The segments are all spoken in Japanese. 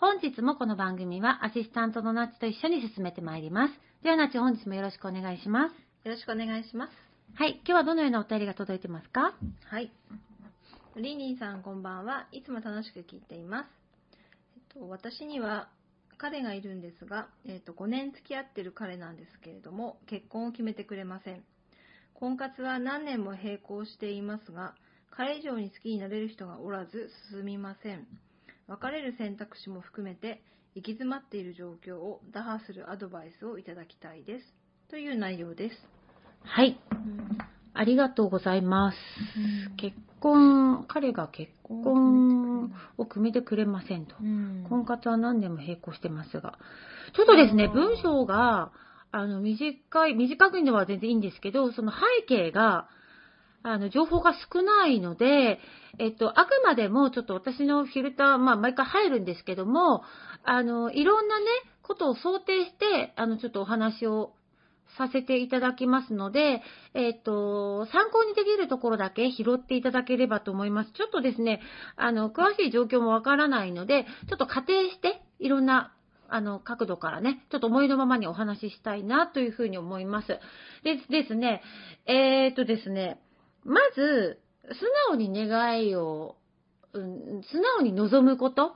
本日もこの番組はアシスタントのナッチと一緒に進めてまいります。ではナッチ本日もよろしくお願いします。よろしくお願いします。はい、今日はどのようなお便りが届いてますか？はい。リーニーさんこんばんは。いつも楽しく聞いています。えっと、私には彼がいるんですが、えっと、5年付き合ってる彼なんですけれども、結婚を決めてくれません。婚活は何年も並行していますが、彼以上に好きになれる人がおらず進みません。別れる選択肢も含めて行き詰まっている状況を打破するアドバイスをいただきたいです。という内容です。はい、うんありがとうございます。結婚、彼が結婚を組めてくれませんと。婚活は何年も並行してますが。ちょっとですね、文章が、あの、短い、短いのは全然いいんですけど、その背景が、あの、情報が少ないので、えっと、あくまでもちょっと私のフィルター、まあ、毎回入るんですけども、あの、いろんなね、ことを想定して、あの、ちょっとお話をさせていただきますので、えっ、と、参考にできるところだけ拾っていただければと思います。ちょっとですね、あの、詳しい状況もわからないので、ちょっと仮定して、いろんな、あの、角度からね、ちょっと思いのままにお話ししたいなというふうに思います。でですね、えっ、とですね、まず、素直に願いを、うん、素直に望むこと、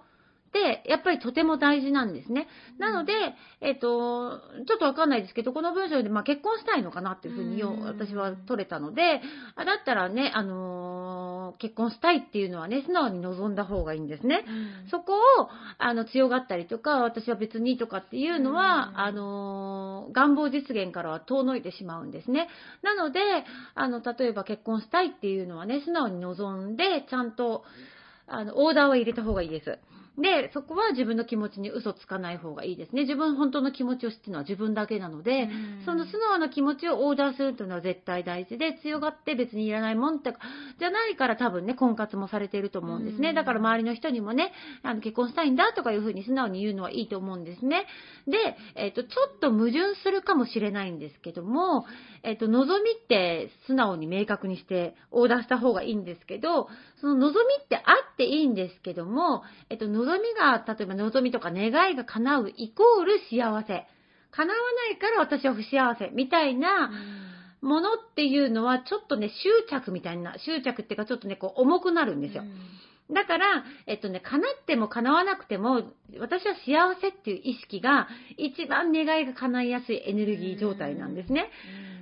やっぱりとても大事なんですね。なので、えっ、と、ちょっとわかんないですけど、この文章で、まあ、結婚したいのかなっていうふうに私は取れたので、あだったらね、あのー結婚したいっていうのはね、素直に望んだ方がいいんですね。そこを、あの、強がったりとか、私は別にとかっていうのは、うんあのー願望実現からは遠のいてしまうんですね。なので、あの、例えば結婚したいっていうのはね、素直に望んで、ちゃんと、あの、オーダーは入れた方がいいです。で、そこは自分の気持ちに嘘つかない方がいいですね。自分本当の気持ちを知ってるのは自分だけなので、その素直な気持ちをオーダーするというのは絶対大事で、強がって別にいらないもんって、じゃないから多分ね、婚活もされていると思うんですね。うんだから周りの人にもね、あの結婚したいんだとかいうふうに素直に言うのはいいと思うんですね。で、えっ、と、ちょっと矛盾するかもしれないんですけども、えっ、と、望みって素直に明確にしてオーダーした方がいいんですけど、その望みってあっていいんですけども、えっ、と、望みが、例えば望みとか願いが叶うイコール幸せ。叶わないから私は不幸せみたいなものっていうのはちょっとね、執着みたいな、執着っていうかちょっとね、こう重くなるんですよ。だから、えっとね、叶っても叶わなくても、私は幸せっていう意識が一番願いが叶いやすいエネルギー状態なんですね。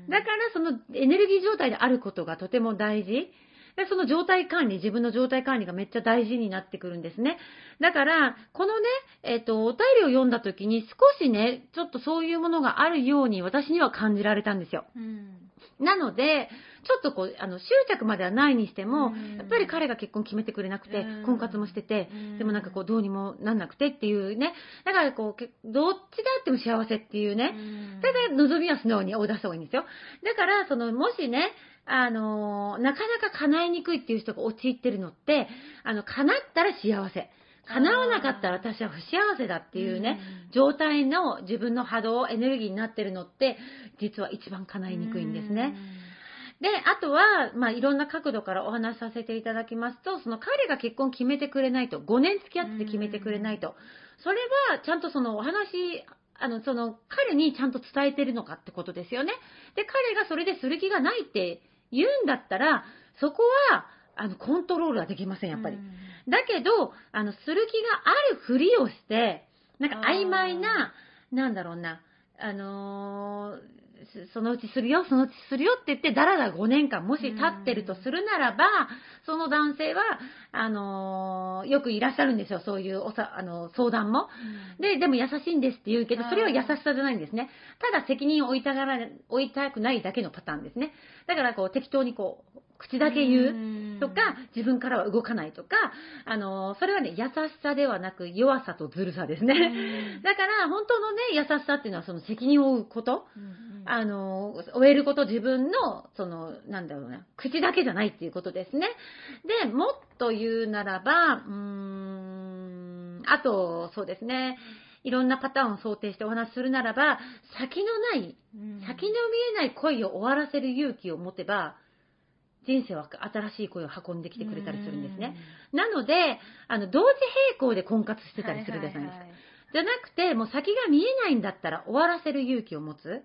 だからそのエネルギー状態であることがとても大事。でその状態管理、自分の状態管理がめっちゃ大事になってくるんですね。だから、このね、えっ、と、お便りを読んだ時に少しね、ちょっとそういうものがあるように私には感じられたんですよ。なので、ちょっとこう、あの、執着まではないにしても、うんやっぱり彼が結婚決めてくれなくてうん、婚活もしてて、うんでもなんかこう、どうにもなんなくてっていうね。だからこう、けどっちであっても幸せっていうね。ただ、望みは素直に追い出した方がいいんですよ。だから、その、もしね、あのーなかなか叶えにくいっていう人が陥ってるのって、あの、叶ったら幸せ。叶叶わなかったら私は不幸せだっていうね、状態の自分の波動、エネルギーになってるのって、実は一番叶いにくいんですね。で、あとは、まあ、いろんな角度からお話しさせていただきますと、その彼が結婚決めてくれないと、5年付き合って決めてくれないと、それはちゃんとそのお話、あの、その、彼にちゃんと伝えてるのかってことですよね。で、彼がそれでする気がないって言うんだったら、そこは、あの、コントロールはできません、やっぱり。だけど、あの、する気があるふりをして、なんか曖昧な、なんだろうな、あのーすそのうちするよ、そのうちするよって言って、だらだら5年間、もし経ってるとするならば、その男性は、あのーよくいらっしゃるんですよ、そういうおさ、あの、相談も。で、でも優しいんですって言うけど、それは優しさじゃないんですね。ただ責任を負いたがら、負いたくないだけのパターンですね。だから、こう、適当にこう、口だけ言うとか、自分からは動かないとか、あの、それはね、優しさではなく弱さとずるさですね。だから、本当のね、優しさっていうのはその責任を負うこと。あの、終えること自分の、その、なんだろうな、口だけじゃないっていうことですね。で、もっと言うならば、うーん、あと、そうですね、いろんなパターンを想定してお話しするならば、先のない、先の見えない恋を終わらせる勇気を持てば、人生は新しい恋を運んできてくれたりするんですね。なので、あの、同時並行で婚活してたりするじゃないですか。じゃなくて、もう先が見えないんだったら終わらせる勇気を持つ。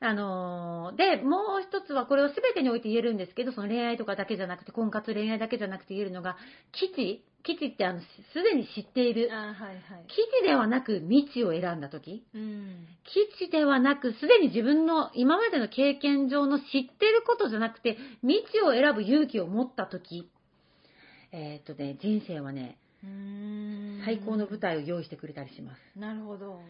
あのーで、もう一つは、これを全てにおいて言えるんですけど、その恋愛とかだけじゃなくて、婚活恋愛だけじゃなくて言えるのが、基地基地ってあの、すでに知っている。あはいはい。基地ではなく未知を選んだ時うん。基地ではなく、すでに自分の今までの経験上の知ってることじゃなくて、未知を選ぶ勇気を持った時えーっとね、人生はね、最高の舞台を用意してくれたりします。なるほど。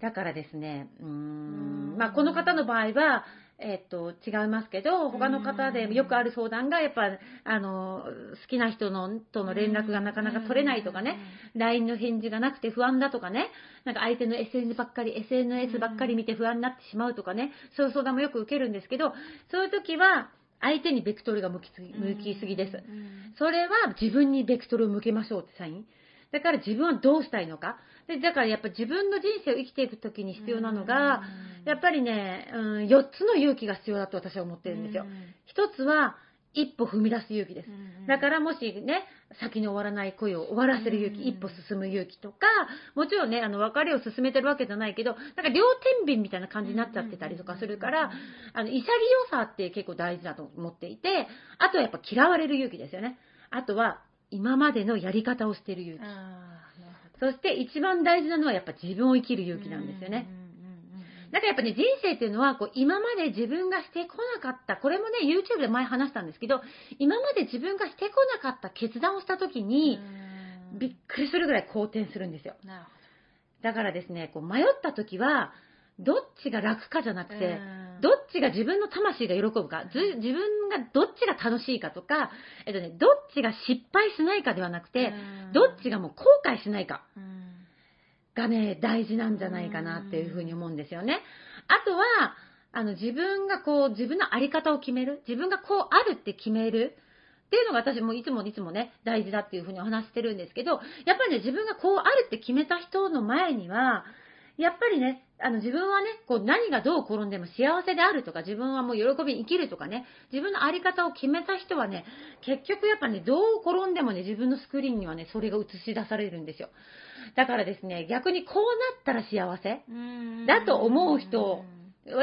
だからですね、うーうんん、まあ、この方の場合は、えっと、違いますけど、他の方でよくある相談が、やっぱ、あの、好きな人のとの連絡がなかなか取れないとかね、LINE の返事がなくて不安だとかね、なんか相手の SNS ばっかり、SNS ばっかり見て不安になってしまうとかね、そういう相談もよく受けるんですけど、そういう時は、相手にベクトルが向きすぎ向きすぎです。うん。それは自分にベクトルを向けましょうってサイン。だから自分はどうしたいのか。でだからやっぱ自分の人生を生きていくときに必要なのが、やっぱりね、うん、4つの勇気が必要だと私は思ってるんですよ。1つは一歩踏み出す勇気です。だからもしね、先に終わらない恋を終わらせる勇気、うん一歩進む勇気とか、もちろんね、あの、別れを進めてるわけじゃないけど、なんか両天秤みたいな感じになっちゃってたりとかするから、あの、潔さって結構大事だと思っていて、あとはやっぱ嫌われる勇気ですよね。あとは、今までのやり方をしてる勇気。そして一番大事なのはやっぱ自分を生きる勇気なんですよね。だからやっぱね、人生っていうのは、こう、今まで自分がしてこなかった、これもね、YouTube で前話したんですけど、今まで自分がしてこなかった決断をした時に、びっくりするぐらい好転するんですよ。だからですね、こう、迷った時は、どっちが楽かじゃなくど。て、どっちが自分の魂が喜ぶか、ず自分がどっちが楽しいかとか、えっとね、どっちが失敗しないかではなくて、どっちがもう後悔しないか。がね、大事なんじゃないかなっていうふうに思うんですよね。あとは、あの、自分がこう、自分のあり方を決める。自分がこうあるって決める。っていうのが私もいつもいつもね、大事だっていうふうにお話してるんですけど、やっぱりね、自分がこうあるって決めた人の前には、やっぱりね、あの自分はね、こう何がどう転んでも幸せであるとか、自分はもう喜びに生きるとかね、自分のあり方を決めた人はね、結局やっぱね、どう転んでもね、自分のスクリーンにはね、それが映し出されるんですよ。だからですね、逆にこうなったら幸せだと思う人私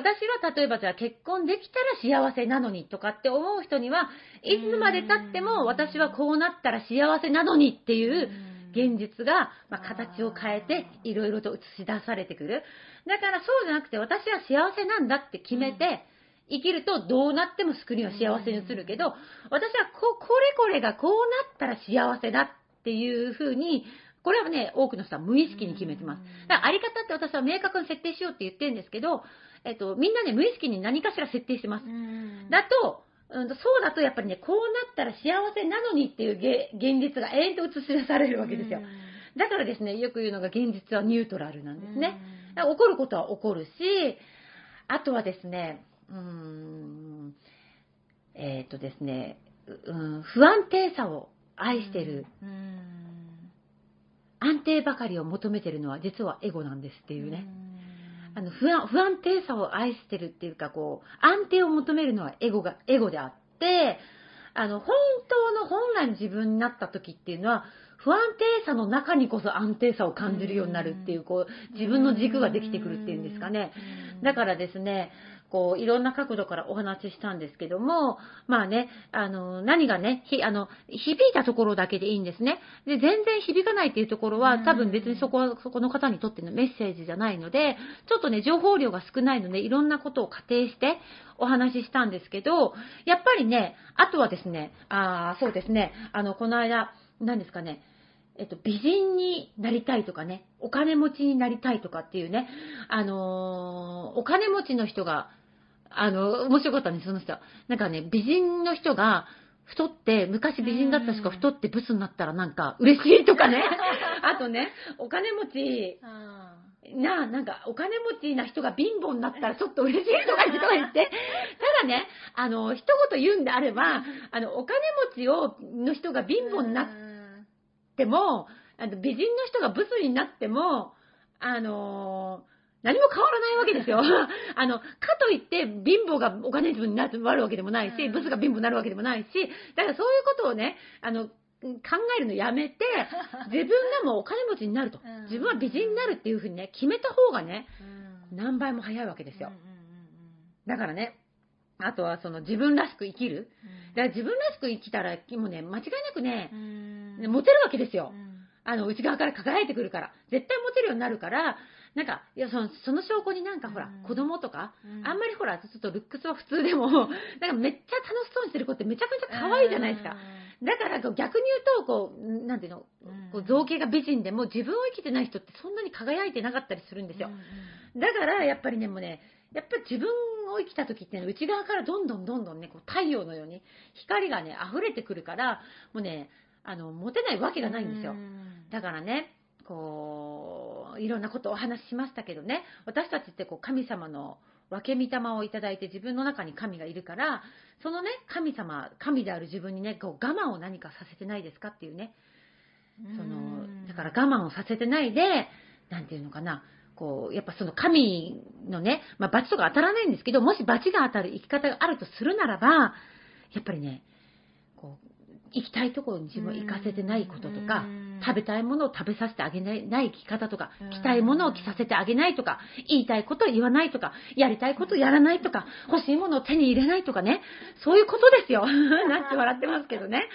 は例えばじゃあ結婚できたら幸せなのにとかって思う人には、いつまで経っても私はこうなったら幸せなのにっていう現実が、まあ、形を変えていろいろと映し出されてくる。だからそうじゃなくて私は幸せなんだって決めて生きるとどうなってもスクリーンは幸せに映るけど、私はここれこれがこうなったら幸せだっていうふうに、これはね、多くの人は無意識に決めてます。だからあり方って私は明確に設定しようって言ってるんですけど、えっと、みんなね、無意識に何かしら設定してます。だと、うんと、そうだとやっぱりね、こうなったら幸せなのにっていうげ現実が永遠と映し出されるわけですよ。だからですね、よく言うのが現実はニュートラルなんですね。だから起こることは起こるし、あとはですね、うーん、えっ、とですね、ううん、不安定さを愛してる安定ばかりを求めてるのは実はエゴなんですっていうね。あの不安不安定さを愛してるっていうかこう安定を求めるのはエゴがエゴであってあの本当の本来の自分になった時っていうのは不安定さの中にこそ安定さを感じるようになるっていうこう自分の軸ができてくるっていうんですかね。だからですねこう、いろんな角度からお話ししたんですけども、まあね、あの、何がね、ひ、あの、響いたところだけでいいんですね。で、全然響かないっていうところは、多分別にそこは、そこの方にとってのメッセージじゃないので、ちょっとね、情報量が少ないので、いろんなことを仮定してお話ししたんですけど、やっぱりね、あとはですね、あそうですね、あの、この間、何ですかね、えっと、美人になりたいとかね、お金持ちになりたいとかっていうね、あのー、お金持ちの人があの、面白かったんです、その人。なんかね、美人の人が、太って、昔美人だった人が太ってブスになったらなんか嬉しいとかね。あとね、お金持ち、な、なんかお金持ちな人が貧乏になったらちょっと嬉しいとか言ってとか言って。ただね、あの、一言言うんであれば、あの、お金持ちを、の人が貧乏になっても、あの美人の人がブスになっても、あの何も変わらないわけですよ。あの、かといって貧乏がお金持ちになるわけでもないし、ブスが貧乏になるわけでもないし、だからそういうことをね、あの、考えるのやめて、自分がもうお金持ちになると。自分は美人になるっていうふうにね、決めた方がね、何倍も早いわけですよ。だからね、あとはその自分らしく生きる。だから自分らしく生きたら、もうね、間違いなくね、モテるわけですよ。あの、内側から輝いてくるから。絶対モテるようになるから、なんか、いや、その、その証拠になんかほら、うん、子供とか、うん、あんまりほら、ちょっとルックスは普通でも、なんかめっちゃ楽しそうにしてる子ってめちゃくちゃ可愛いじゃないですか。だから、逆に言うと、こう、なんていうの、こう造形が美人でも自分を生きてない人ってそんなに輝いてなかったりするんですよ。だから、やっぱりね、もうね、やっぱり自分を生きた時ってね、内側からどんどんどんどんね、こう太陽のように光がね、溢れてくるから、もうね、あの、持てないわけがないんですよ。だからね、こう、いろんなことをお話ししましたけどね、私たちってこう神様の分け御霊をいただいて自分の中に神がいるから、そのね、神様、神である自分にね、こう我慢を何かさせてないですかっていうね。その、だから我慢をさせてないで、なんていうのかな、こう、やっぱその神のね、まあ罰とか当たらないんですけど、もし罰が当たる生き方があるとするならば、やっぱりね、こう、行きたいところに自分を行かせてないこととか、食べたいものを食べさせてあげないない生き方とか、着たいものを着させてあげないとか、言いたいことを言わないとか、やりたいことをやらないとか、欲しいものを手に入れないとかね、そういうことですよ。なって笑ってますけどね。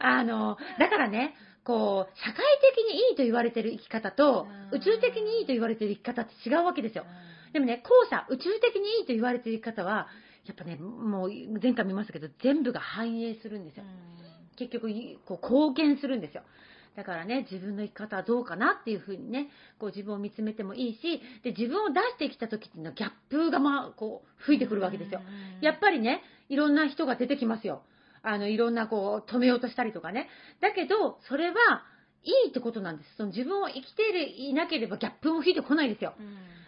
あの、だからね、こう、社会的にいいと言われてる生き方と、宇宙的にいいと言われてる生き方って違うわけですよ。でもね、後者、宇宙的にいいと言われてる生き方は、やっぱね、もう前回見ましたけど、全部が反映するんですよ。結局こう貢献するんですよ。だからね、自分の生き方はどうかなっていうふうにね、こう自分を見つめてもいいし、で、自分を出してきた時っていうのはギャップがまあ、こう、吹いてくるわけですよ。やっぱりね、いろんな人が出てきますよ。あの、いろんなこう、止めようとしたりとかね。だけど、それは、いいってことなんです。その自分を生きていなければギャップも吹いてこないですよ。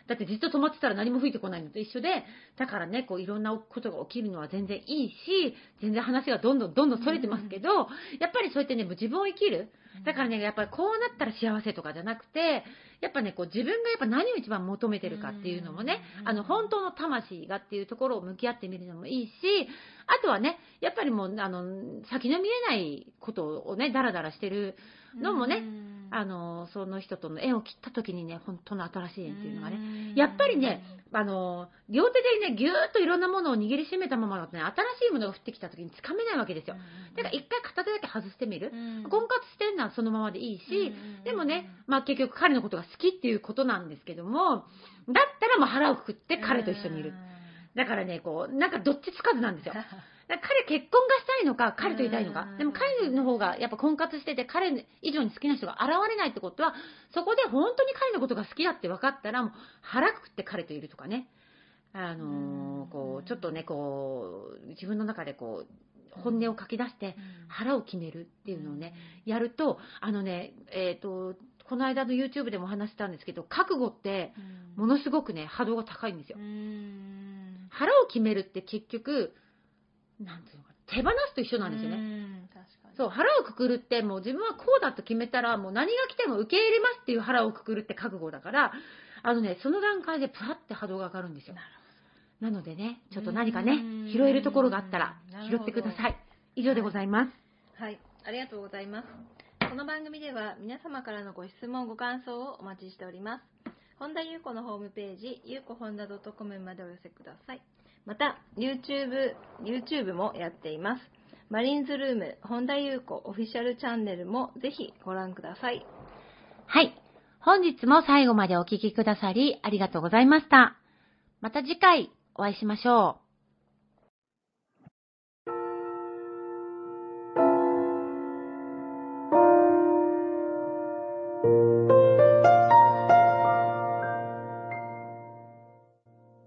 だってじっと止まってたら何も吹いてこないのと一緒で、だからね、こういろんなことが起きるのは全然いいし、全然話がどんどんどんどん逸れてますけど、やっぱりそうやってね、自分を生きる。だからね、やっぱりこうなったら幸せとかじゃなくて、やっぱね、こう自分がやっぱ何を一番求めてるかっていうのもね、あの、本当の魂がっていうところを向き合ってみるのもいいし、あとはね、やっぱりもう、あの、先の見えないことをね、ダラダラしてるのもね、あの、その人との縁を切った時にね、本当の新しい縁っていうのがね、やっぱりね、あの、両手でね、ぎゅーっといろんなものを握りしめたままだとね、新しいものが降ってきた時につかめないわけですよ。だから一回片手だけ外してみる。婚活してるのはそのままでいいし、でもね、まあ結局彼のことが好きっていうことなんですけども、だったらもう腹をくくって彼と一緒にいる。だからね、こう、なんかどっちつかずなんですよ。彼結婚がしたいのか、彼といたいのか。でも彼の方がやっぱ婚活してて、彼以上に好きな人が現れないってことは、そこで本当に彼のことが好きだって分かったら、もう腹くくって彼といるとかね。あのー、こう、ちょっとね、こう、自分の中でこう、本音を書き出して腹を決めるっていうのをね、やると、あのね、えっ、ー、と、この間の YouTube でも話したんですけど、覚悟ってものすごくね、波動が高いんですよ。腹を決めるって結局、なんていうのか手放すと一緒なんですよね。そう、腹をくくるってもう自分はこうだと決めたらもう何が来ても受け入れますっていう腹をくくるって覚悟だから、あのね、その段階でプラって波動が上がるんですよ。なのでね、ちょっと何かねうん、拾えるところがあったら拾ってください。以上でございます。はい、ありがとうございます。この番組では皆様からのご質問、ご感想をお待ちしております。本田裕子のホームページ、ゆうこ本田 .com までお寄せください。また、YouTube、YouTube もやっています。マリンズルーム、本田裕子オフィシャルチャンネルもぜひご覧ください。はい。本日も最後までお聴きくださりありがとうございました。また次回お会いしましょう。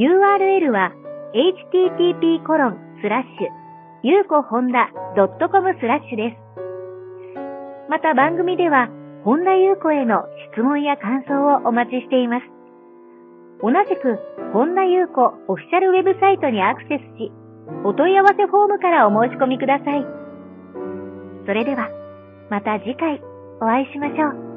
URL は http コロンスラッシュゆうこほんだ .com スラッシュです。また番組では本田ゆう子への質問や感想をお待ちしています。同じく本田ゆう子オフィシャルウェブサイトにアクセスし、お問い合わせフォームからお申し込みください。それでは、また次回お会いしましょう。